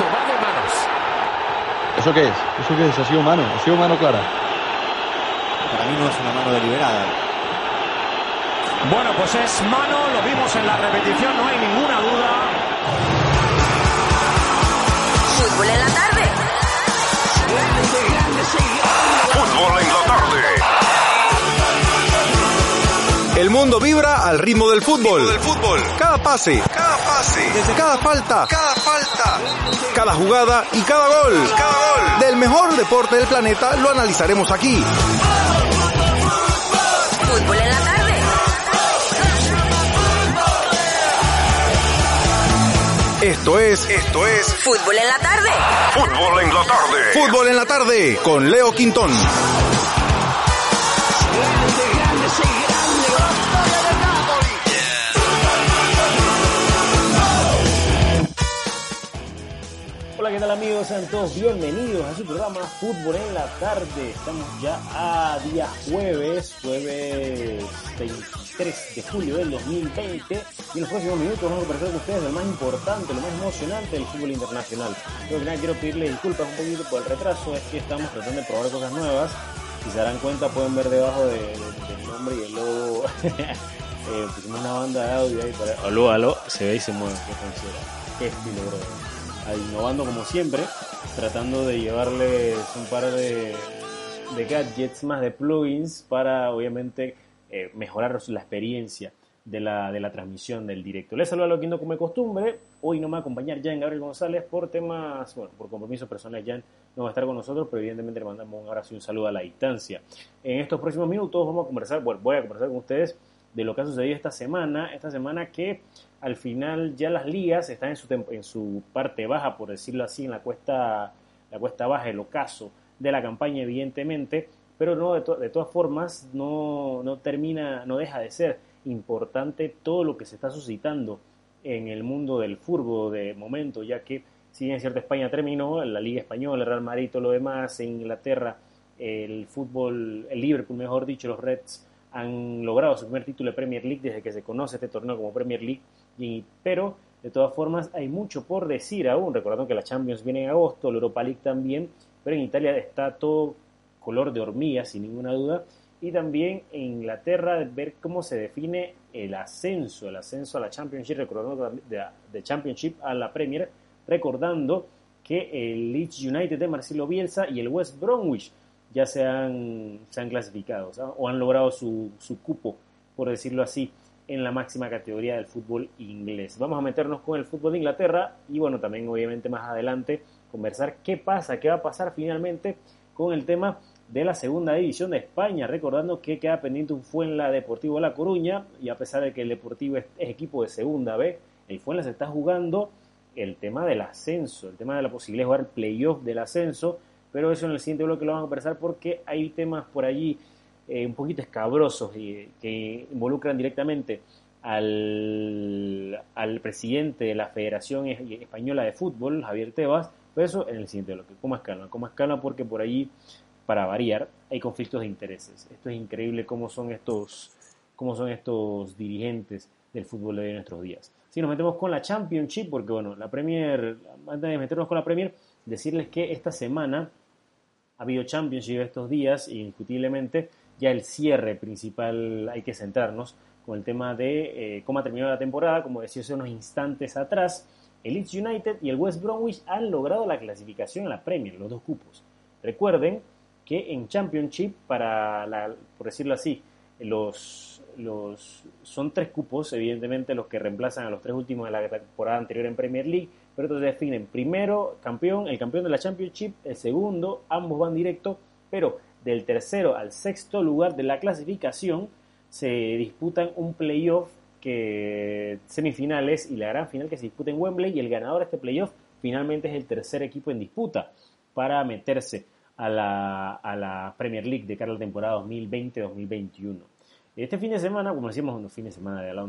Esto va de manos. ¿Eso qué es? ¿Eso qué es? ¿Ha sido mano? ¿Ha sido mano clara? Para mí no es una mano deliberada. Bueno, pues es mano, lo vimos en la repetición, no hay ninguna duda. Fútbol en la tarde. Fútbol en la tarde. El mundo vibra al ritmo del fútbol. Del fútbol. Cada pase, cada pase, desde cada falta, cada falta, cada jugada y cada gol. Cada gol. Del mejor deporte del planeta lo analizaremos aquí. Fútbol en la tarde. Esto es, esto es Fútbol en la tarde. Fútbol en la tarde. Fútbol en la tarde con Leo Quintón. ¿Qué tal amigos? Sean todos bienvenidos a su programa Fútbol en la tarde. Estamos ya a día jueves, jueves 23 de julio del 2020 y en los próximos minutos vamos a conversar con ustedes lo más importante, lo más emocionante del fútbol internacional. Yo que nada quiero pedirles disculpas un poquito por el retraso, es que estamos tratando de probar cosas nuevas. Si se darán cuenta pueden ver debajo de- de- del nombre y el logo eh, pusimos una banda de audio ahí para... Aló, aló, se ve y se mueve, qué funciona. Qué estilo, brother innovando como siempre, tratando de llevarles un par de, gadgets más de plugins para obviamente eh, mejorar la experiencia de la, de la transmisión del directo. Les saludo a Loquindo como de costumbre. Hoy no me va a acompañar Jan Gabriel González por temas, bueno, por compromisos personales. Jan no va a estar con nosotros, pero evidentemente le mandamos un abrazo y un saludo a la distancia. En estos próximos minutos vamos a conversar, bueno, voy a conversar con ustedes de lo que ha sucedido esta semana, esta semana que al final ya las ligas están en su, en su parte baja, por decirlo así, en la cuesta, la cuesta baja, el ocaso de la campaña, evidentemente, pero no de, to- de todas formas no, no termina, no deja de ser importante todo lo que se está suscitando en el mundo del fútbol de momento, ya que si bien es cierto España terminó, la Liga Española, el Real Madrid, todo lo demás, en Inglaterra, el fútbol, el Liverpool, mejor dicho, los Reds han logrado su primer título de Premier League desde que se conoce este torneo como Premier League, pero de todas formas hay mucho por decir aún, recordando que la Champions viene en agosto, la Europa League también, pero en Italia está todo color de hormiga, sin ninguna duda, y también en Inglaterra ver cómo se define el ascenso, el ascenso a la Championship, recordando de, de Championship a la Premier, recordando que el Leeds United de Marcelo Bielsa y el West Bromwich ya se han, se han clasificado o han logrado su, su cupo, por decirlo así, en la máxima categoría del fútbol inglés. Vamos a meternos con el fútbol de Inglaterra y bueno, también obviamente más adelante conversar qué pasa, qué va a pasar finalmente con el tema de la segunda división de España, recordando que queda pendiente un Fuenla Deportivo La Coruña y a pesar de que el Deportivo es, es equipo de segunda B, el Fuenla se está jugando el tema del ascenso, el tema de la posibilidad de jugar playoff del ascenso, pero eso en el siguiente bloque lo vamos a conversar porque hay temas por allí eh, un poquito escabrosos y, que involucran directamente al, al presidente de la Federación Española de Fútbol, Javier Tebas, pero eso en el siguiente bloque, con más calma, con más calma porque por allí, para variar, hay conflictos de intereses. Esto es increíble cómo son estos, cómo son estos dirigentes del fútbol de nuestros días. Si nos metemos con la Championship, porque bueno, la Premier, antes de meternos con la Premier, decirles que esta semana ha habido Championship estos días indiscutiblemente ya el cierre principal hay que centrarnos con el tema de eh, cómo ha terminado la temporada, como decía hace unos instantes atrás, el Leeds United y el West Bromwich han logrado la clasificación a la Premier, los dos cupos. Recuerden que en Championship, para por decirlo así, los, los, son tres cupos, evidentemente, los que reemplazan a los tres últimos de la temporada anterior en Premier League, pero entonces definen primero campeón, el campeón de la Championship, el segundo, ambos van directo, pero del tercero al sexto lugar de la clasificación se disputan un playoff que semifinales y la gran final que se disputa en Wembley y el ganador de este playoff finalmente es el tercer equipo en disputa para meterse a la, a la Premier League de cara a la temporada 2020-2021. Este fin de semana, como decíamos, no fin de semana de la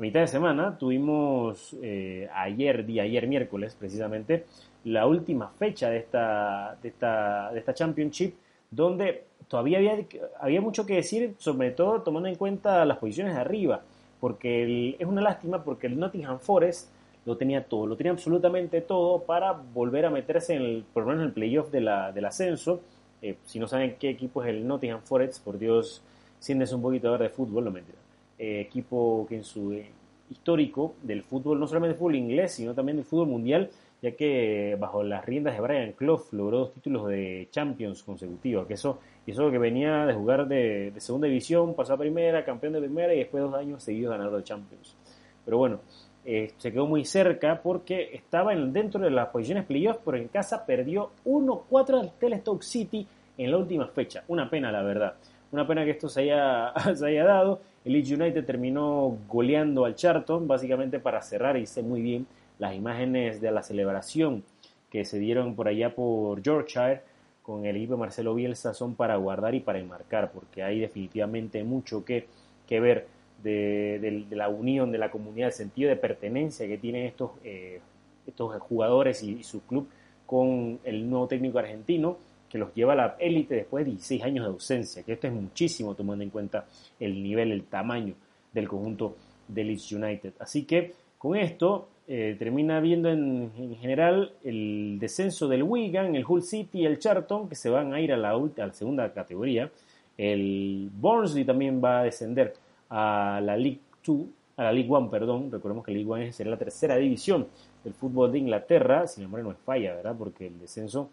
a mitad de semana tuvimos eh, ayer, día ayer miércoles precisamente, la última fecha de esta, de esta, de esta Championship, donde todavía había, había mucho que decir, sobre todo tomando en cuenta las posiciones de arriba, porque es una lástima porque el Nottingham Forest lo tenía todo, lo tenía absolutamente todo para volver a meterse en el, por lo menos en el playoff de la, del ascenso. Eh, si no saben qué equipo es el Nottingham Forest, por Dios, siéntense un poquito a ver de fútbol, no mentira. Eh, equipo que en su eh, histórico del fútbol, no solamente del fútbol inglés, sino también del fútbol mundial, ya que bajo las riendas de Brian Clough logró dos títulos de Champions consecutivos, que eso, eso que venía de jugar de, segunda división, pasó a primera, campeón de primera y después dos años seguidos ganador de Champions. Pero bueno, eh, se quedó muy cerca porque estaba en, dentro de las posiciones playoff, pero en casa perdió 1-4 al Telestoke City en la última fecha. Una pena, la verdad. Una pena que esto se haya, se haya dado. El Leeds United terminó goleando al Charlton, básicamente para cerrar y sé muy bien las imágenes de la celebración que se dieron por allá por Yorkshire con el equipo de Marcelo Bielsa son para guardar y para enmarcar, porque hay definitivamente mucho que, que ver de, la unión de la comunidad, el sentido de pertenencia que tienen estos, eh, estos jugadores y, su club con el nuevo técnico argentino que los lleva a la élite después de 16 años de ausencia, que esto es muchísimo tomando en cuenta el nivel, el tamaño del conjunto de Leeds United. Así que con esto eh, termina viendo en, general el descenso del Wigan, el Hull City y el Charlton, que se van a ir a la, segunda categoría. El Barnsley también va a descender a la League 2, a la League 1, perdón, recordemos que la League 1 será la tercera división del fútbol de Inglaterra, sin embargo no es falla, ¿verdad? Porque el descenso,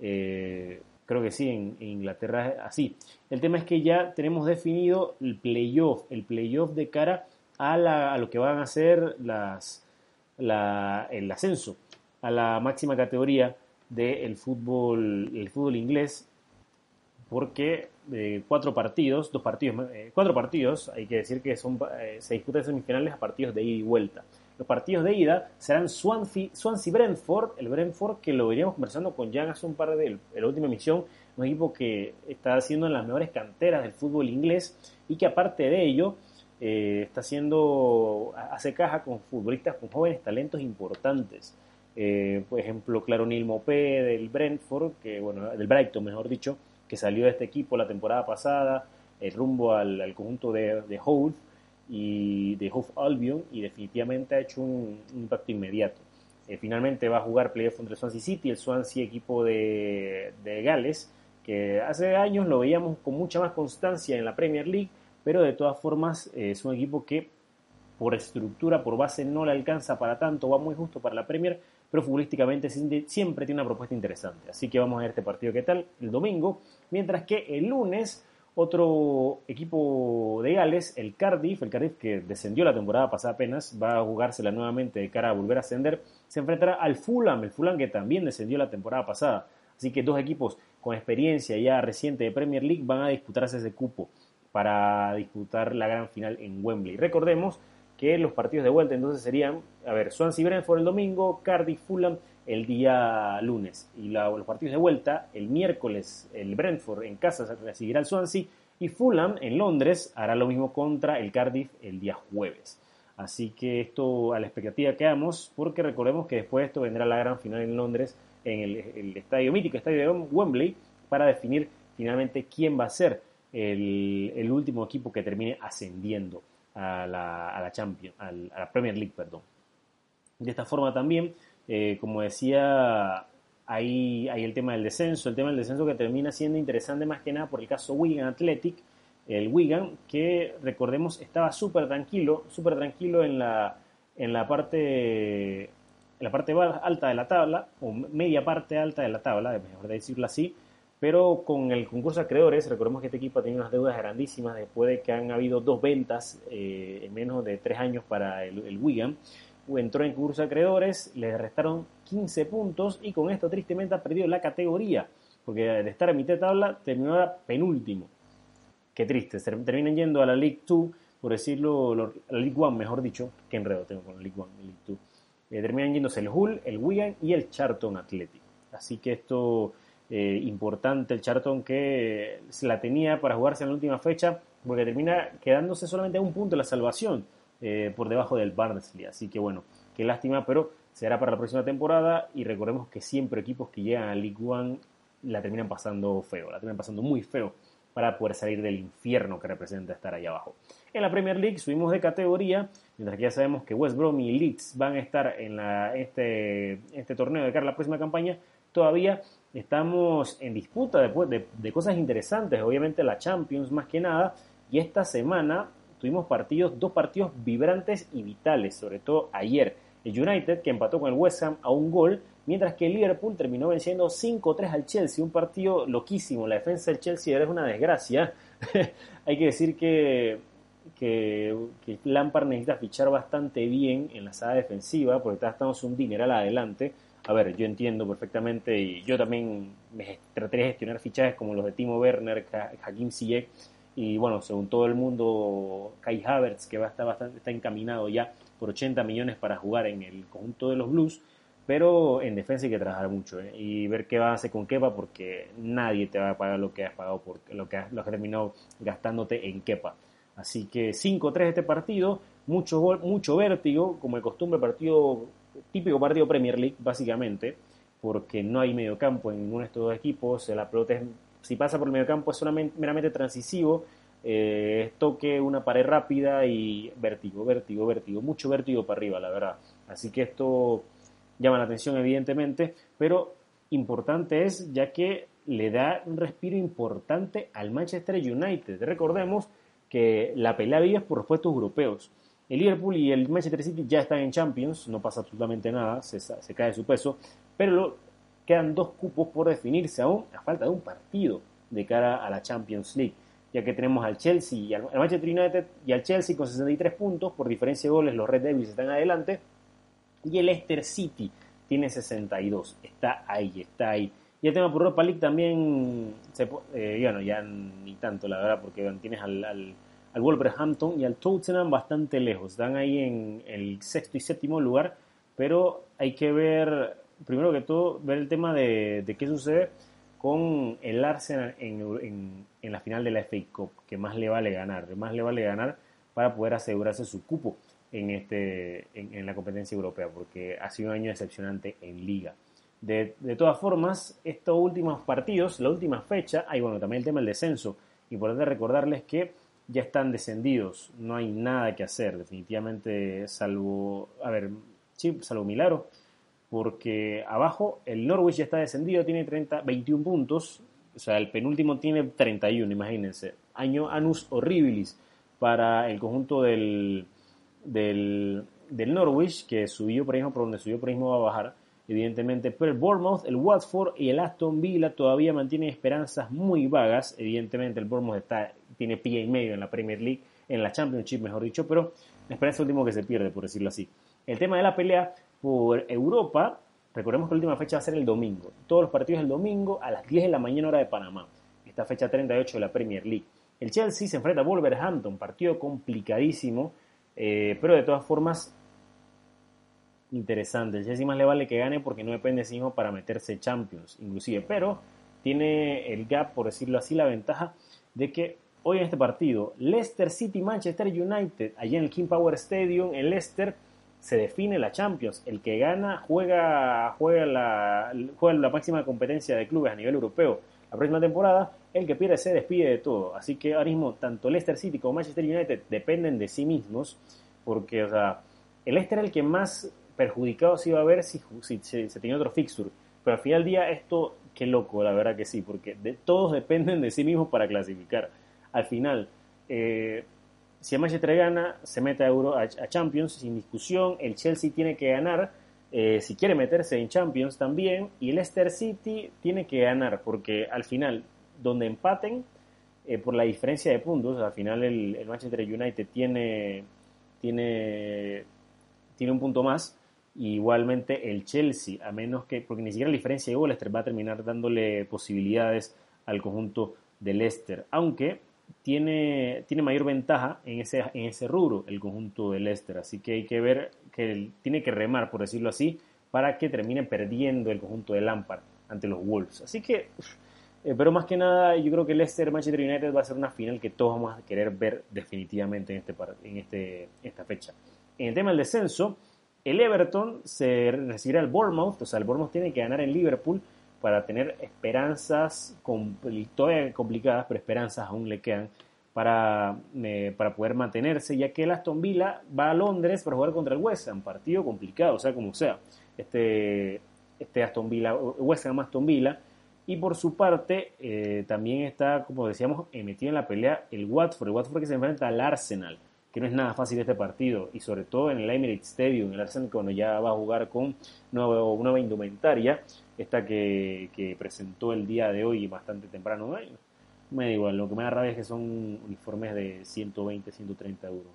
eh, creo que sí, en, Inglaterra es así. El tema es que ya tenemos definido el playoff, el playoff de cara a, la, a lo que van a ser las, la, el ascenso a la máxima categoría del fútbol, el fútbol inglés porque eh, cuatro partidos, dos partidos, eh, cuatro partidos, hay que decir que son, eh, se disputan semifinales a partidos de ida y vuelta. Los partidos de ida serán Swansea, Swansea Brentford, el Brentford que lo veníamos conversando con Jan hace un par de, en la última emisión, un equipo que está haciendo en las mejores canteras del fútbol inglés y que aparte de ello está haciendo, hace caja con futbolistas con jóvenes talentos importantes. por ejemplo, Claro Neil Mopé del Brentford, que bueno, del Brighton mejor dicho, que salió de este equipo la temporada pasada, el rumbo al, conjunto de, de Hove y de Hove Albion y definitivamente ha hecho un, impacto inmediato. Eh, finalmente va a jugar playoff contra el Swansea City, el Swansea equipo de, de Gales, que hace años lo veíamos con mucha más constancia en la Premier League, pero de todas formas eh, es un equipo que por estructura, por base no le alcanza para tanto, va muy justo para la Premier, pero futbolísticamente siempre tiene una propuesta interesante. Así que vamos a ver este partido qué tal el domingo, mientras que el lunes otro equipo de Gales, el Cardiff, el Cardiff que descendió la temporada pasada apenas, va a jugársela nuevamente de cara a volver a ascender, se enfrentará al Fulham, el Fulham que también descendió la temporada pasada. Así que dos equipos con experiencia ya reciente de Premier League van a disputarse ese cupo para disputar la gran final en Wembley. Recordemos que los partidos de vuelta entonces serían, a ver, Swansea Brentford el domingo, Cardiff Fulham el día lunes. Y los partidos de vuelta, el miércoles el Brentford en casa recibirá al Swansea y Fulham en Londres hará lo mismo contra el Cardiff el día jueves. Así que esto a la expectativa quedamos, porque recordemos que después de esto vendrá la gran final en Londres, en el, estadio mítico, estadio de Wembley, para definir finalmente quién va a ser el, último equipo que termine ascendiendo a la, a la Champions, a la Premier League, perdón. De esta forma también, eh, como decía, hay, hay el tema del descenso, el tema del descenso que termina siendo interesante más que nada por el caso Wigan Athletic, el Wigan, que recordemos estaba súper tranquilo, súper tranquilo en la, en la parte en la parte alta de la tabla, o media parte alta de la tabla, mejor decirlo así, pero con el concurso de acreedores, recordemos que este equipo ha tenido unas deudas grandísimas después de que han habido dos ventas eh, en menos de tres años para el, Wigan. Entró en concurso de acreedores, le restaron 15 puntos y con esto tristemente ha perdido la categoría, porque de estar a mitad de tabla terminó penúltimo. qué triste, se terminan yendo a la League 2, por decirlo, la League 1, mejor dicho, que enredo tengo con la League 1 y League 2. Eh, terminan yéndose el Hull, el Wigan y el Charlton Athletic. Así que esto eh, importante, el Charlton que la tenía para jugarse en la última fecha, porque termina quedándose solamente a un punto la salvación eh, por debajo del Barnsley. Así que bueno, qué lástima, pero será para la próxima temporada y recordemos que siempre equipos que llegan a League One la terminan pasando feo, la terminan pasando muy feo para poder salir del infierno que representa estar ahí abajo. En la Premier League subimos de categoría, mientras que ya sabemos que West Brom y Leeds van a estar en la, este, este torneo de cara a la próxima campaña, todavía estamos en disputa de, de cosas interesantes, obviamente la Champions más que nada, y esta semana tuvimos partidos, dos partidos vibrantes y vitales, sobre todo ayer. El United que empató con el West Ham a un gol, mientras que el Liverpool terminó venciendo 5-3 al Chelsea, un partido loquísimo. La defensa del Chelsea es una desgracia. Hay que decir que, que, que Lampard necesita fichar bastante bien en la sala defensiva, porque está estamos un dineral adelante. A ver, yo entiendo perfectamente y yo también me traté de gestionar fichajes como los de Timo Werner, Ha- Hakim Ziyech y bueno, según todo el mundo, Kai Havertz, que va a estar bastante, está encaminado ya por 80 millones para jugar en el conjunto de los Blues, pero en defensa hay que trabajar mucho ¿eh? y ver qué va a hacer con Kepa porque nadie te va a pagar lo que has pagado por lo que has, lo que has terminado gastándote en Kepa. Así que 5-3 este partido, mucho gol, mucho vértigo, como de costumbre, partido típico partido Premier League, básicamente, porque no hay mediocampo en ninguno de estos dos equipos, la pelota es- si pasa por el mediocampo es meramente transisivo, eh, toque, una pared rápida y vértigo, vértigo, vértigo, mucho vértigo para arriba, la verdad. Así que esto llama la atención evidentemente, pero importante es ya que le da un respiro importante al Manchester United. Recordemos que la pelea vive por los puestos europeos. El Liverpool y el Manchester City ya están en Champions, no pasa absolutamente nada, se, se cae su peso, pero quedan dos cupos por definirse aún a falta de un partido de cara a la Champions League, ya que tenemos al Chelsea y al, Manchester United y al Chelsea con 63 puntos, por diferencia de goles los Red Devils están adelante, y el Leicester City tiene 62, está ahí, está ahí. Y el tema por Europa League también, se, eh, bueno, ya ni tanto la verdad, porque tienes al, al Wolverhampton y al Tottenham bastante lejos, están ahí en el sexto y séptimo lugar, pero hay que ver, primero que todo, ver el tema de, qué sucede con el Arsenal en, la final de la FA Cup, que más le vale ganar, más le vale ganar para poder asegurarse su cupo en, este, en la competencia europea, porque ha sido un año decepcionante en liga. De, de todas formas, estos últimos partidos, la última fecha, hay bueno, también el tema del descenso. Importante recordarles que ya están descendidos, no hay nada que hacer, definitivamente, salvo, a ver, sí, salvo Milagro, porque abajo el Norwich ya está descendido, tiene 30, 21 puntos, o sea, el penúltimo tiene 31, imagínense. Año anus horribilis para el conjunto del, del, del Norwich, que subió por por donde subió por va a bajar, evidentemente, pero el Bournemouth, el Watford y el Aston Villa todavía mantienen esperanzas muy vagas, evidentemente el Bournemouth está, tiene pie y medio en la Premier League, en la Championship mejor dicho, pero la esperanza último que se pierde, por decirlo así. El tema de la pelea por Europa, recordemos que la última fecha va a ser el domingo, todos los partidos el domingo a las 10 de la mañana hora de Panamá, esta fecha 38 de la Premier League. El Chelsea se enfrenta a Wolverhampton, partido complicadísimo, eh, pero de todas formas interesante. El Chelsea más le vale que gane porque no depende de sí mismo para meterse Champions, inclusive. Pero tiene el gap, por decirlo así, la ventaja de que hoy en este partido, Leicester City Manchester United, allá en el King Power Stadium, en Leicester, se define la Champions. El que gana juega, juega, la, juega la máxima competencia de clubes a nivel europeo. La próxima temporada, el que pierde se despide de todo. Así que ahora mismo, tanto Leicester City como Manchester United dependen de sí mismos, porque, o sea, el Leicester es el que más perjudicado se iba a ver si se tenía otro fixture. Pero al final del día, esto, qué loco, la verdad que sí, porque de, todos dependen de sí mismos para clasificar. Al final, eh, si el Manchester gana, se mete a, Euro, a, Champions sin discusión. El Chelsea tiene que ganar eh, si quiere meterse en Champions también. Y el Leicester City tiene que ganar, porque al final, donde empaten, eh, por la diferencia de puntos, al final el, Manchester United tiene, tiene, tiene un punto más. Igualmente el Chelsea, a menos que, porque ni siquiera la diferencia de goles va a terminar dándole posibilidades al conjunto de Leicester. Aunque tiene, tiene mayor ventaja en ese, en ese rubro, el conjunto del Leicester. Así que hay que ver que tiene que remar, por decirlo así, para que termine perdiendo el conjunto de Lampard ante los Wolves. Así que, eh, pero más que nada, yo creo que Leicester Manchester United va a ser una final que todos vamos a querer ver definitivamente en, este, en este, esta fecha. En el tema del descenso, el Everton se recibirá al Bournemouth, o sea, el Bournemouth tiene que ganar en Liverpool para tener esperanzas complicadas, pero esperanzas aún le quedan para, eh, para poder mantenerse, ya que el Aston Villa va a Londres para jugar contra el West Ham, partido complicado, o sea, como sea, este, este Aston Villa, West Ham Aston Villa, y por su parte eh, también está, como decíamos, metido en la pelea el Watford, el Watford que se enfrenta al Arsenal, no es nada fácil este partido, y sobre todo en el Emirates Stadium, el Arsenal cuando ya va a jugar con nuevo, nueva indumentaria, esta que, que, presentó el día de hoy bastante temprano. Me da igual, lo que me da rabia es que son uniformes de 120, 130 euros.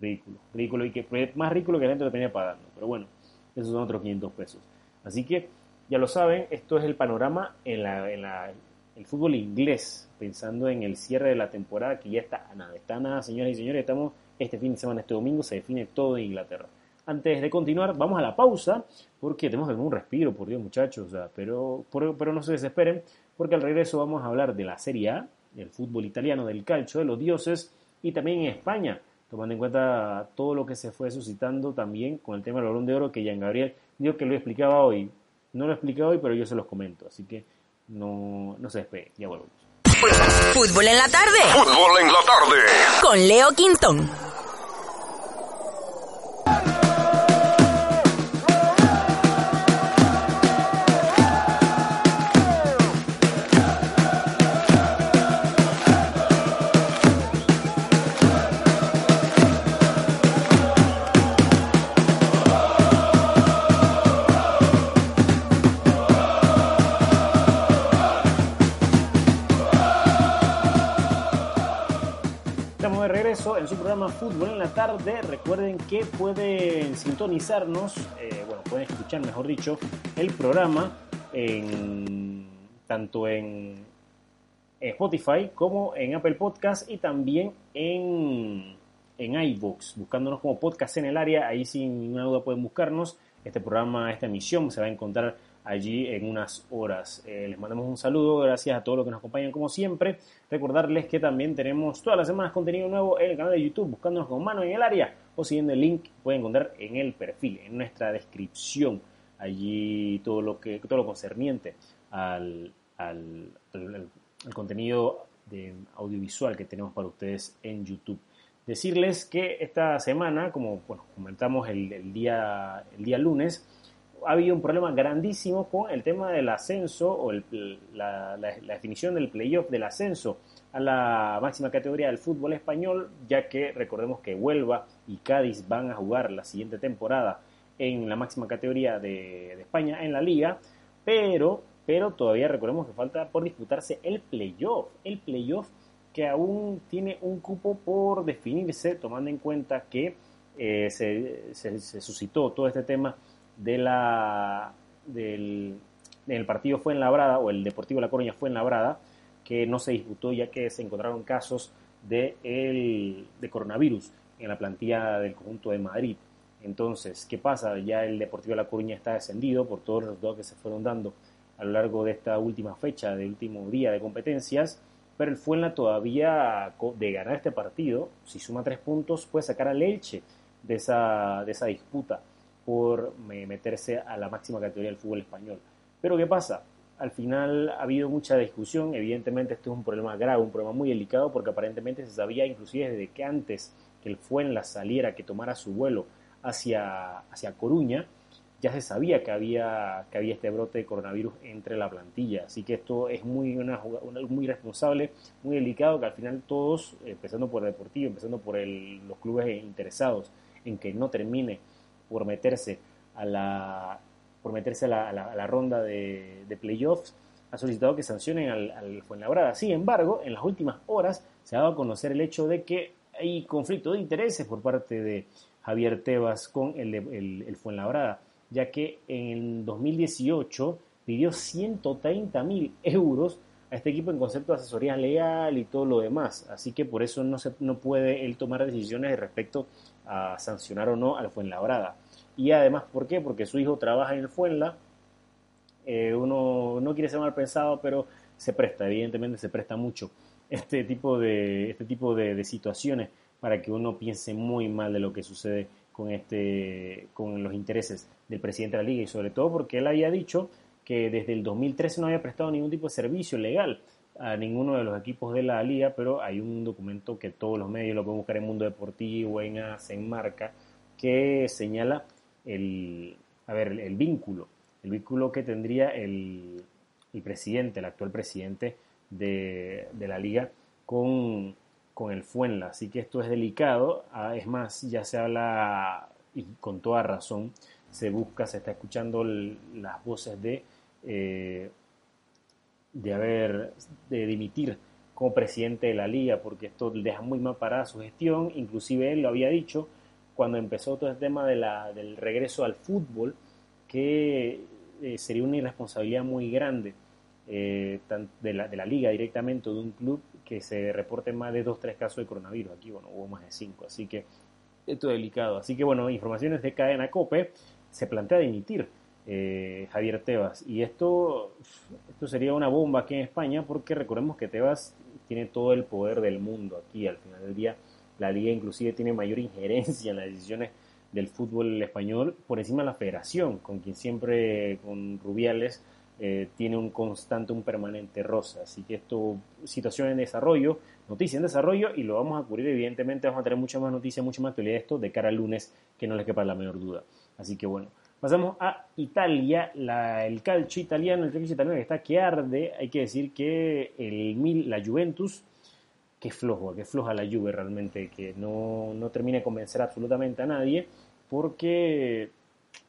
Ridículo, ridículo y que más ridículo que la gente lo tenía pagando. Pero bueno, esos son otros 500 pesos. Así que, ya lo saben, esto es el panorama en, la, en la, el fútbol inglés, pensando en el cierre de la temporada que ya está a nada. Está a nada, señoras y señores, estamos este fin de semana, este domingo, se define todo en Inglaterra. Antes de continuar, vamos a la pausa, porque tenemos que un respiro, por Dios, muchachos, pero, pero no se desesperen, porque al regreso vamos a hablar de la Serie A, del fútbol italiano, del calcio, de los dioses, y también en España, tomando en cuenta todo lo que se fue suscitando también con el tema del balón de oro, que Jean Gabriel dijo que lo explicaba hoy. No lo explicaba hoy, pero yo se los comento, así que no, no se despeguen, ya volvemos. Fútbol en la tarde. Fútbol en la tarde. Con Leo Quintón. En su programa Fútbol en la Tarde. Recuerden que pueden sintonizarnos, eh, bueno, pueden escuchar, mejor dicho, el programa en, tanto en Spotify como en Apple Podcast y también en, en iVoox, buscándonos como podcast en el área. Ahí sin ninguna duda pueden buscarnos. Este programa, esta emisión se va a encontrar allí en unas horas. Eh, les mandamos un saludo, gracias a todos los que nos acompañan como siempre. Recordarles que también tenemos todas las semanas contenido nuevo en el canal de YouTube, buscándonos con mano en el área o siguiendo el link pueden encontrar en el perfil, en nuestra descripción, allí todo lo que todo lo concerniente al, al, contenido de audiovisual que tenemos para ustedes en YouTube. Decirles que esta semana, como bueno, comentamos el, día, el día lunes, ha habido un problema grandísimo con el tema del ascenso o la, definición del playoff del ascenso a la máxima categoría del fútbol español, ya que recordemos que Huelva y Cádiz van a jugar la siguiente temporada en la máxima categoría de, España en la liga, pero, pero todavía recordemos que falta por disputarse el playoff, el playoff que aún tiene un cupo por definirse, tomando en cuenta que eh, se suscitó todo este tema de la, del, partido fue en Labrada, o el Deportivo La Coruña fue en Labrada, que no se disputó ya que se encontraron casos de, el, de coronavirus en la plantilla del conjunto de Madrid. Entonces, ¿qué pasa? Ya el Deportivo La Coruña está descendido por todos los resultados que se fueron dando a lo largo de esta última fecha, del último día de competencias, pero el Fuenla todavía de ganar este partido, si suma tres puntos, puede sacar al Elche de esa, de esa disputa por meterse a la máxima categoría del fútbol español. Pero ¿qué pasa? Al final ha habido mucha discusión, evidentemente este es un problema grave, un problema muy delicado, porque aparentemente se sabía inclusive desde que antes que el Fuenla saliera, que tomara su vuelo hacia, hacia Coruña, ya se sabía que había, que había este brote de coronavirus entre la plantilla. Así que esto es muy, una, muy responsable, muy delicado, que al final todos, empezando por el Deportivo, empezando por los clubes interesados en que no termine por meterse a la, por meterse a la, ronda de, playoffs, ha solicitado que sancionen al, al, Fuenlabrada. Sin embargo, en las últimas horas se ha dado a conocer el hecho de que hay conflicto de intereses por parte de Javier Tebas con el, el, el Fuenlabrada, ya que en 2018 pidió 130 mil euros a este equipo en concepto de asesoría legal y todo lo demás. Así que por eso no, se, no puede él tomar decisiones respecto a sancionar o no al Fuenlabrada. Y además, ¿por qué? Porque su hijo trabaja en el Fuenla. Eh, uno no quiere ser mal pensado, pero se presta, evidentemente se presta mucho este tipo de, este tipo de, situaciones para que uno piense muy mal de lo que sucede con, este, con los intereses del presidente de la liga y sobre todo porque él había dicho que desde el 2013 no había prestado ningún tipo de servicio legal a ninguno de los equipos de la liga, pero hay un documento que todos los medios lo pueden buscar en Mundo Deportivo, en AS, Marca, que señala el, a ver, el, vínculo, el vínculo que tendría el, el presidente, el actual presidente de, de la liga con, con el Fuenla. Así que esto es delicado. Ah, es más, ya se habla, y con toda razón, se busca, se está escuchando las voces de, eh, de haber, de dimitir como presidente de la liga, porque esto deja muy mal parada su gestión. Inclusive él lo había dicho cuando empezó todo el tema de la, del regreso al fútbol, que eh, sería una irresponsabilidad muy grande eh, de, la, de la liga directamente de un club que se reporten más de dos, tres casos de coronavirus. Aquí, bueno, hubo más de cinco, así que esto es delicado. Así que, bueno, informaciones de cadena COPE, se plantea dimitir eh, Javier Tebas. Y esto, esto sería una bomba aquí en España porque recordemos que Tebas tiene todo el poder del mundo aquí. Al final del día, la liga inclusive tiene mayor injerencia en las decisiones del fútbol español por encima de la federación, con quien siempre, con Rubiales, eh, tiene un constante, un permanente rosa. Así que esto, situación en desarrollo, noticia en desarrollo y lo vamos a cubrir. Evidentemente, vamos a tener mucha más noticias, mucha más actualidad de esto de cara al lunes, que no les quepa la menor duda. Así que bueno, pasamos a Italia, el calcio italiano, el calcio italiano que está que arde. Hay que decir que el, la Juventus, que flojo, que floja la Juve realmente, que no, no termina de convencer absolutamente a nadie, porque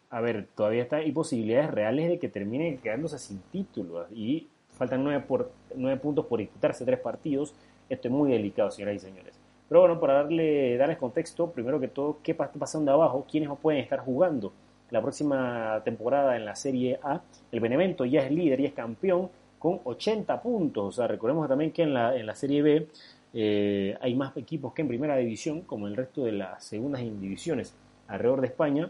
a ver, todavía está, hay posibilidades reales de que termine quedándose sin título y faltan nueve, por, nueve puntos por disputarse tres partidos. Esto es muy delicado, señoras y señores. Pero bueno, para darle, darles contexto, primero que todo, ¿qué está pasando abajo? ¿Quiénes pueden estar jugando? La próxima temporada en la Serie A, el Benevento ya es líder y es campeón con 80 puntos. O sea, recordemos también que en la, en la Serie B eh, hay más equipos que en primera división, como el resto de las segundas divisiones alrededor de España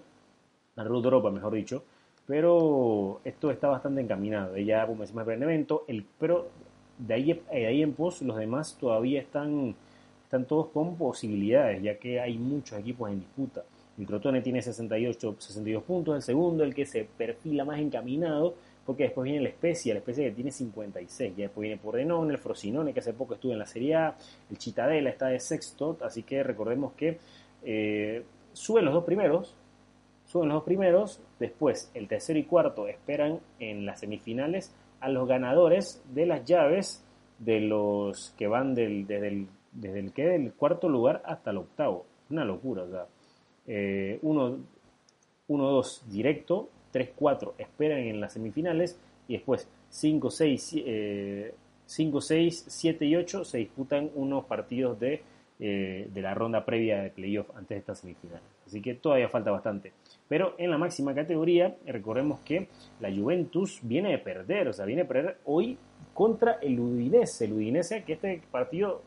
la de Europa, mejor dicho, pero esto está bastante encaminado. Ya, como decimos, el evento, el, pero de ahí, de ahí en pos los demás todavía están, están todos con posibilidades, ya que hay muchos equipos en disputa. El Crotone tiene 68, 62 puntos, el segundo, el que se perfila más encaminado, porque después viene el Spezia, el Spezia que tiene 56, ya después viene Pordenone, el Frosinone, que hace poco estuvo en la Serie A, el Chitadela está de sexto, así que recordemos que eh, suben los dos primeros, suben los dos primeros, después el tercero y cuarto esperan en las semifinales a los ganadores de las llaves de los que van del, desde, el, desde el, que del cuarto lugar hasta el octavo. Una locura, o sea, 1-2 eh, directo, 3-4 esperan en las semifinales y después 5, 6, 5, 6, 7 y 8 se disputan unos partidos de, eh, de la ronda previa de playoff antes de estas semifinales. Así que todavía falta bastante. Pero en la máxima categoría, recordemos que la Juventus viene de perder, o sea, viene a perder hoy contra el Udinese. El Udinese, que este partido,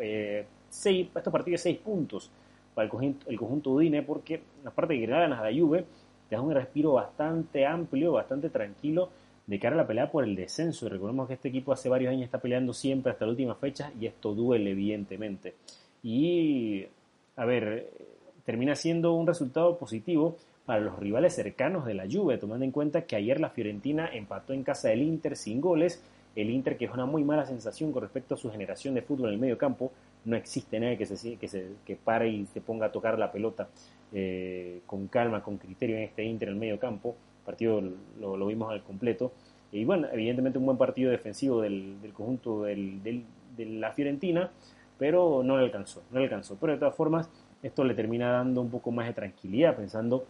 eh, seis, estos partidos de 6 puntos para el conjunto, Udine, porque la parte que ganas a la Juve te da un respiro bastante amplio, bastante tranquilo de cara a la pelea por el descenso. Recordemos que este equipo hace varios años está peleando siempre hasta la última fecha y esto duele, evidentemente. Y, a ver, termina siendo un resultado positivo para los rivales cercanos de la Juve, tomando en cuenta que ayer la Fiorentina empató en casa del Inter sin goles, el Inter que es una muy mala sensación con respecto a su generación de fútbol en el medio campo, no existe nadie que se, que se que pare y se ponga a tocar la pelota eh, con calma, con criterio en este Inter en el medio campo, el partido lo, vimos al completo, y bueno, evidentemente un buen partido defensivo del, conjunto del, de la Fiorentina, pero no le alcanzó, no le alcanzó, pero de todas formas esto le termina dando un poco más de tranquilidad pensando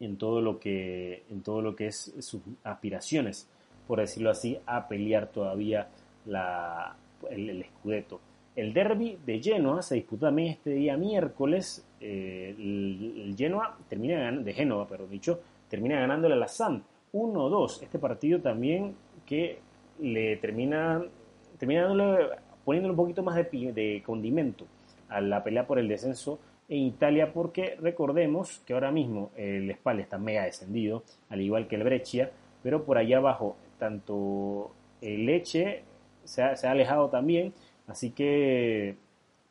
en todo lo que, en todo lo que es sus aspiraciones, por decirlo así, a pelear todavía la, el, el escudeto. El derby de Genoa se disputó también este día miércoles. Eh, el, Genoa termina ganando, de Génova, pero dicho, termina ganándole a la SAM 1-2. Este partido también que le termina, termina dándole, poniéndole un poquito más de, de condimento a la pelea por el descenso en Italia, porque recordemos que ahora mismo el Spal está mega descendido, al igual que el Breccia, pero por allá abajo, tanto el Leche se ha alejado también, así que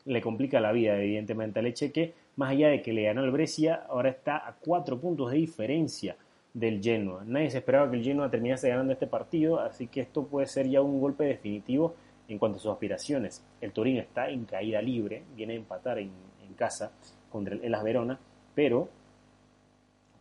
le complica la vida, evidentemente, al Leche, que más allá de que le ganó el Brescia, ahora está a cuatro puntos de diferencia del Genoa. Nadie se esperaba que el Genoa terminase ganando este partido, así que esto puede ser ya un golpe definitivo en cuanto a sus aspiraciones. El Torino está en caída libre, viene a empatar en, en casa contra el Elas Verona, pero,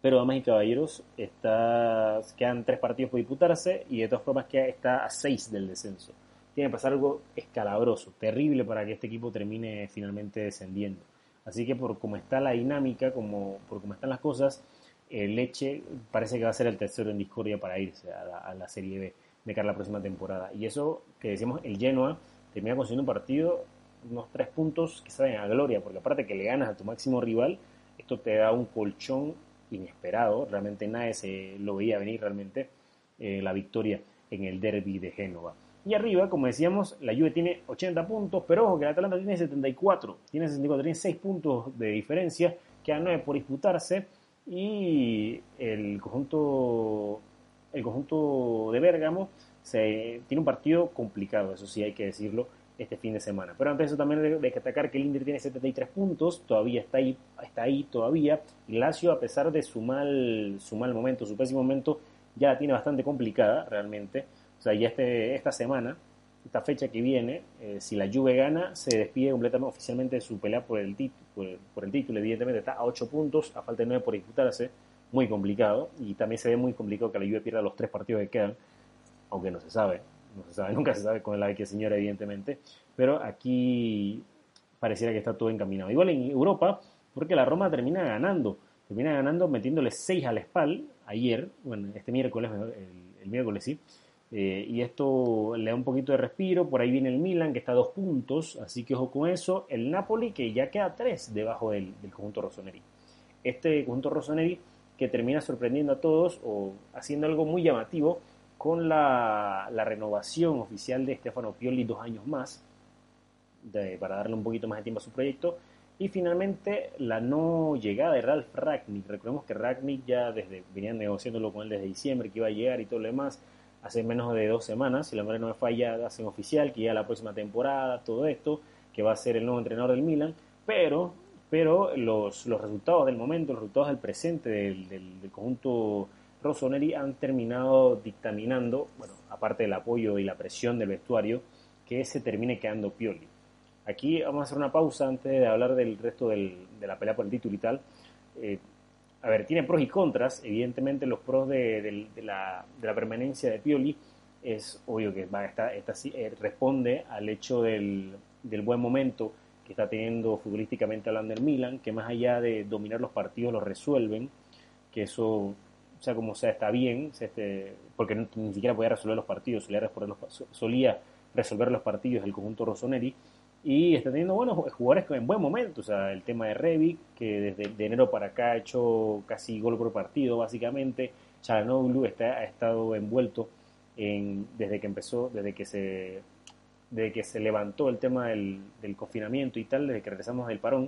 pero damas y caballeros, está, quedan tres partidos por disputarse y de todas formas queda, está a seis del descenso. Tiene que pasar algo escalabroso, terrible para que este equipo termine finalmente descendiendo. Así que por cómo está la dinámica, como, por cómo están las cosas, el Leche parece que va a ser el tercero en discordia para irse a la, Serie B de cara a la próxima temporada. Y eso que decimos, el Genoa termina consiguiendo un partido, unos tres puntos que saben a gloria, porque aparte que le ganas a tu máximo rival, esto te da un colchón inesperado, realmente nadie se lo veía venir realmente, eh, la victoria en el derby de Génova. Y arriba, como decíamos, la Juve tiene 80 puntos, pero ojo que el Atalanta tiene 74, tiene 64, tiene 6 puntos de diferencia, quedan 9 por disputarse y el conjunto el conjunto de Bérgamo se, tiene un partido complicado, eso sí hay que decirlo, este fin de semana. Pero antes de eso también hay que destacar que el Inter tiene 73 puntos, todavía está ahí, está ahí todavía. Y a pesar de su mal, su mal momento, su pésimo momento, ya la tiene bastante complicada realmente. O sea, ya este, esta semana, esta fecha que viene, eh, si la Juve gana, se despide completamente oficialmente de su pelea por el, por, por el título. Evidentemente está a 8 puntos, a falta de 9 por disputarse muy complicado y también se ve muy complicado que la Juve pierda los tres partidos que quedan, aunque no se sabe, no se sabe, nunca se sabe con la que señora evidentemente, pero aquí pareciera que está todo encaminado. Igual en Europa, porque la Roma termina ganando, termina ganando metiéndole 6 al Spal ayer, bueno, este miércoles, el, el miércoles sí, eh, y esto le da un poquito de respiro, por ahí viene el Milan que está a dos puntos, así que ojo con eso, el Napoli que ya queda tres debajo del, conjunto Rossoneri. Este conjunto Rossoneri que termina sorprendiendo a todos o haciendo algo muy llamativo con la, renovación oficial de Stefano Pioli dos años más, para darle un poquito más de tiempo a su proyecto, y finalmente la no llegada de Ralf Ragnick. Recordemos que Ragnick ya desde venían negociándolo con él desde diciembre, que iba a llegar y todo lo demás, hace menos de dos semanas, si la memoria no me falla, hacen oficial que ya la próxima temporada, todo esto, que va a ser el nuevo entrenador del Milan, pero pero los, los resultados del momento, los resultados del presente del, del, del conjunto Rossoneri han terminado dictaminando, bueno, aparte del apoyo y la presión del vestuario, que se termine quedando Pioli. Aquí vamos a hacer una pausa antes de hablar del resto del, de la pelea por el título y tal. Eh, a ver, tiene pros y contras. Evidentemente, los pros de, la, de la, permanencia de Pioli es obvio que va a estar, esta, eh, responde al hecho del, buen momento que está teniendo futbolísticamente hablando el Milan, que más allá de dominar los partidos los resuelven, que eso, sea como sea, está bien, este, porque ni siquiera podía resolver los partidos, solía resolver los, solía resolver los partidos el conjunto Rossoneri, y está teniendo buenos jugadores en buen momento, o sea, el tema de Revic, que desde de enero para acá ha hecho casi gol por partido, básicamente, Chalanoglu está, ha estado envuelto en, desde que empezó, desde que se desde que se levantó el tema del, del, confinamiento y tal, desde que regresamos del parón,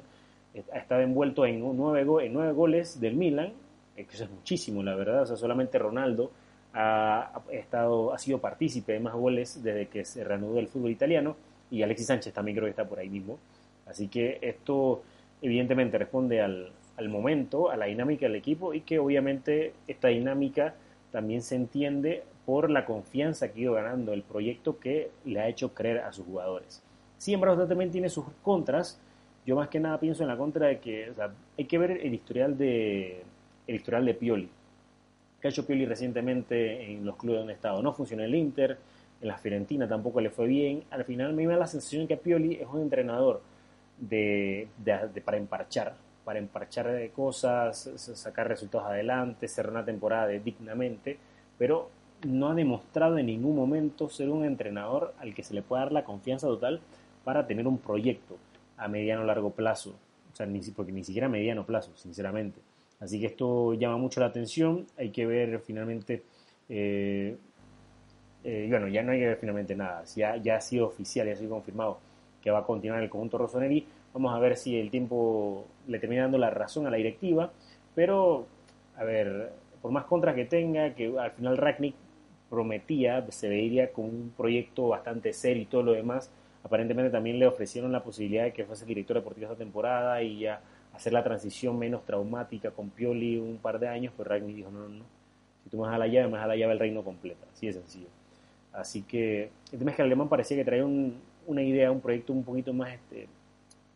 ha estado envuelto en nueve, go en nueve goles del Milan, que eso es muchísimo, la verdad, o sea, solamente Ronaldo ha, ha, estado, ha sido partícipe de más goles desde que se reanudó el fútbol italiano, y Alexis Sánchez también creo que está por ahí mismo, así que esto evidentemente responde al, al momento, a la dinámica del equipo, y que obviamente esta dinámica también se entiende por la confianza que ha ido ganando el proyecto que le ha hecho creer a sus jugadores. Sin embargo, también tiene sus contras. Yo más que nada pienso en la contra de que hay que ver el historial de el historial de Pioli. Hecho Pioli recientemente en los clubes donde ha estado. No funcionó el Inter, en la Fiorentina tampoco le fue bien. Al final me da la sensación que Pioli es un entrenador de, para emparchar, para emparchar cosas, sacar resultados adelante, cerrar una temporada dignamente, pero no ha demostrado en ningún momento ser un entrenador al que se le pueda dar la confianza total para tener un proyecto a mediano o largo plazo. O sea, ni, porque ni siquiera a mediano plazo, sinceramente. Así que esto llama mucho la atención. Hay que ver finalmente eh, Eh, bueno, ya no hay finalmente nada. Ya, ya ha sido oficial, ya ha sido confirmado que va a continuar el conjunto Rossoneri. Vamos a ver si el tiempo le termina dando la razón a la directiva. Pero, a ver, por más contras que tenga, que al final Ragnick prometía, se vería con un proyecto bastante serio y todo lo demás. Aparentemente también le ofrecieron la posibilidad de que fuese director deportivo esta temporada y ya hacer la transición menos traumática con Pioli un par de años, pero Ragnick dijo, no, no, no, si tú me das la llave, me das la llave del reino completa, así de sencillo. Así que el tema es que el alemán parecía que traía una idea, un proyecto un poquito más este,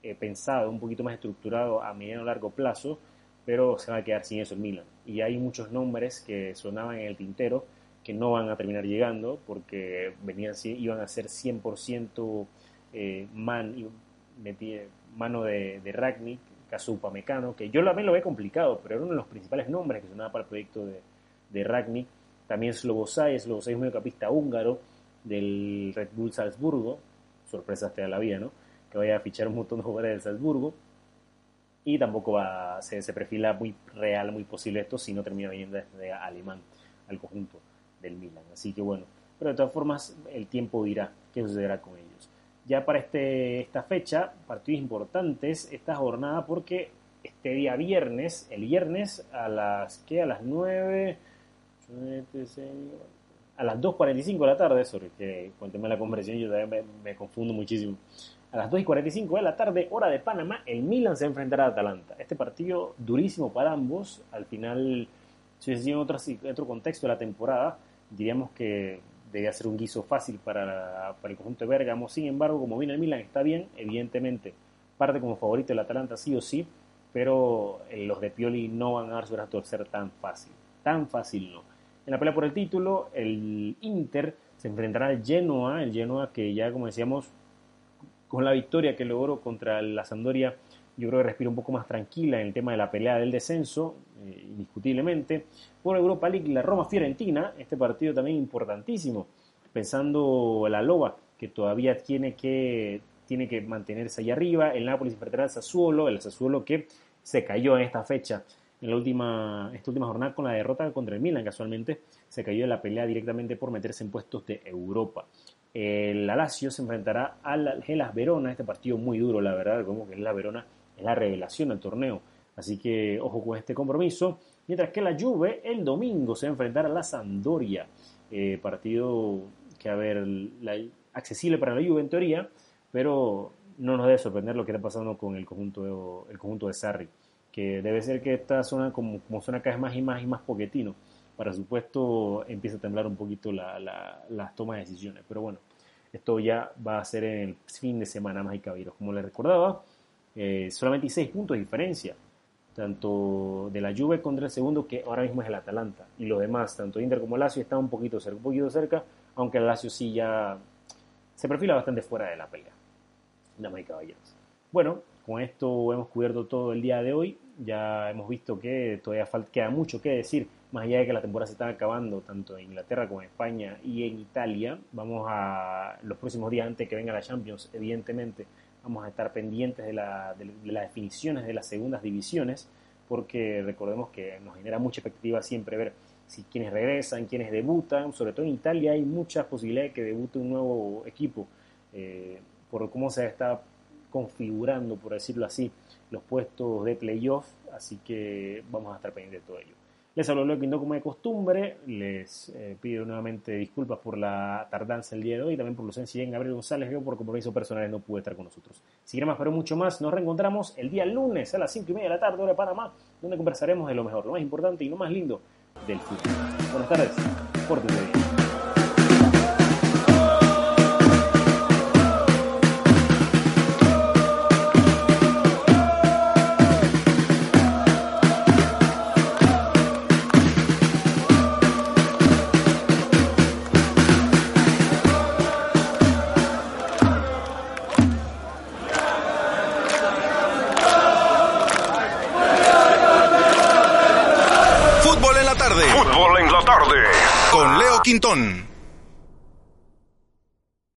eh, pensado, un poquito más estructurado a mediano o largo plazo, pero se va a quedar sin eso el Milan. Y hay muchos nombres que sonaban en el tintero que no van a terminar llegando porque venían, iban a ser 100% eh, man, mano de, de Ragnick, caso que yo también lo veo complicado, pero era uno de los principales nombres que sonaba para el proyecto de, de. También Slobosay, Slobosay es mediocapista húngaro del Red Bull Salzburgo, sorpresa hasta la vida, ¿no? Que vaya a fichar un montón de jugadores del Salzburgo. Y tampoco va, se, se perfila muy real, muy posible esto si no termina viniendo desde alemán al conjunto del Milan. Así que bueno, pero de todas formas el tiempo dirá qué sucederá con ellos. Ya para este, esta fecha, partidos importantes esta jornada porque este día viernes, el viernes a las ¿qué? a las 9 a las 2.45 de la tarde, sobre que cuénteme la conversión, yo también me, confundo muchísimo. A las 2.45 de la tarde, hora de Panamá, el Milan se enfrentará a Atalanta. Este partido durísimo para ambos. Al final, si se en otro, otro contexto de la temporada, diríamos que debía ser un guiso fácil para, para el conjunto de Bergamo. Sin embargo, como viene el Milan, está bien, evidentemente parte como favorito el Atalanta sí o sí, pero eh, los de Pioli no van a dar su brazo a torcer tan fácil. Tan fácil no. En la pelea por el título, el Inter se enfrentará al Genoa, el Genoa que ya, como decíamos, con la victoria que logró contra la Sampdoria, yo creo que respira un poco más tranquila en el tema de la pelea del descenso, eh, indiscutiblemente. Por Europa League, la Roma Fiorentina, este partido también importantísimo, pensando la Loba, que todavía tiene que, tiene que mantenerse ahí arriba. El Nápoles enfrentará al Sassuolo, el Sassuolo que se cayó en esta fecha en la última, esta última jornada con la derrota contra el Milan, casualmente se cayó en la pelea directamente por meterse en puestos de Europa. El Alacio se enfrentará al Gelas Verona, este partido muy duro, la verdad, como que la Verona es la revelación del torneo. Así que ojo con este compromiso. Mientras que la Juve el domingo se va a enfrentar a la Sampdoria. Eh, partido que, a ver, accesible para la Juve en teoría, pero no nos debe sorprender lo que está pasando con el conjunto de, el conjunto de Sarri que debe ser que esta zona, como, como suena cada vez más y más y más poquetino, para supuesto empieza a temblar un poquito la, las tomas de decisiones. Pero bueno, esto ya va a ser en el fin de semana más y caballeros. Como les recordaba, eh, solamente hay seis puntos de diferencia, tanto de la Juve contra el segundo, que ahora mismo es el Atalanta, y los demás, tanto Inter como Lazio, están un poquito cerca, un poquito cerca, aunque el Lazio sí ya se perfila bastante fuera de la pelea. Damas y caballeros. Bueno, con esto hemos cubierto todo el día de hoy. Ya hemos visto que todavía queda mucho que decir, más allá de que la temporada se está acabando tanto en Inglaterra como en España y en Italia. Vamos a los próximos días antes que venga la Champions, evidentemente, vamos a estar pendientes de, las definiciones de las segundas divisiones, porque recordemos que nos genera mucha expectativa siempre ver si quienes regresan, quienes debutan, sobre todo en Italia hay muchas posibilidades de que debute un nuevo equipo, eh, por cómo se está configurando, por decirlo así, los puestos de playoff, así que vamos a estar pendientes de todo ello. Les hablo Leo Quinto como de costumbre, les eh, pido nuevamente disculpas por la tardanza el día de hoy, también por ausencia de Gabriel González, que por compromisos personales no pude estar con nosotros. Si quieren más, pero mucho más, nos reencontramos el día lunes a las 5 y media de la tarde, hora de Panamá, donde conversaremos de lo mejor, lo más importante y lo más lindo del fútbol. Buenas tardes, por bien. Quintón.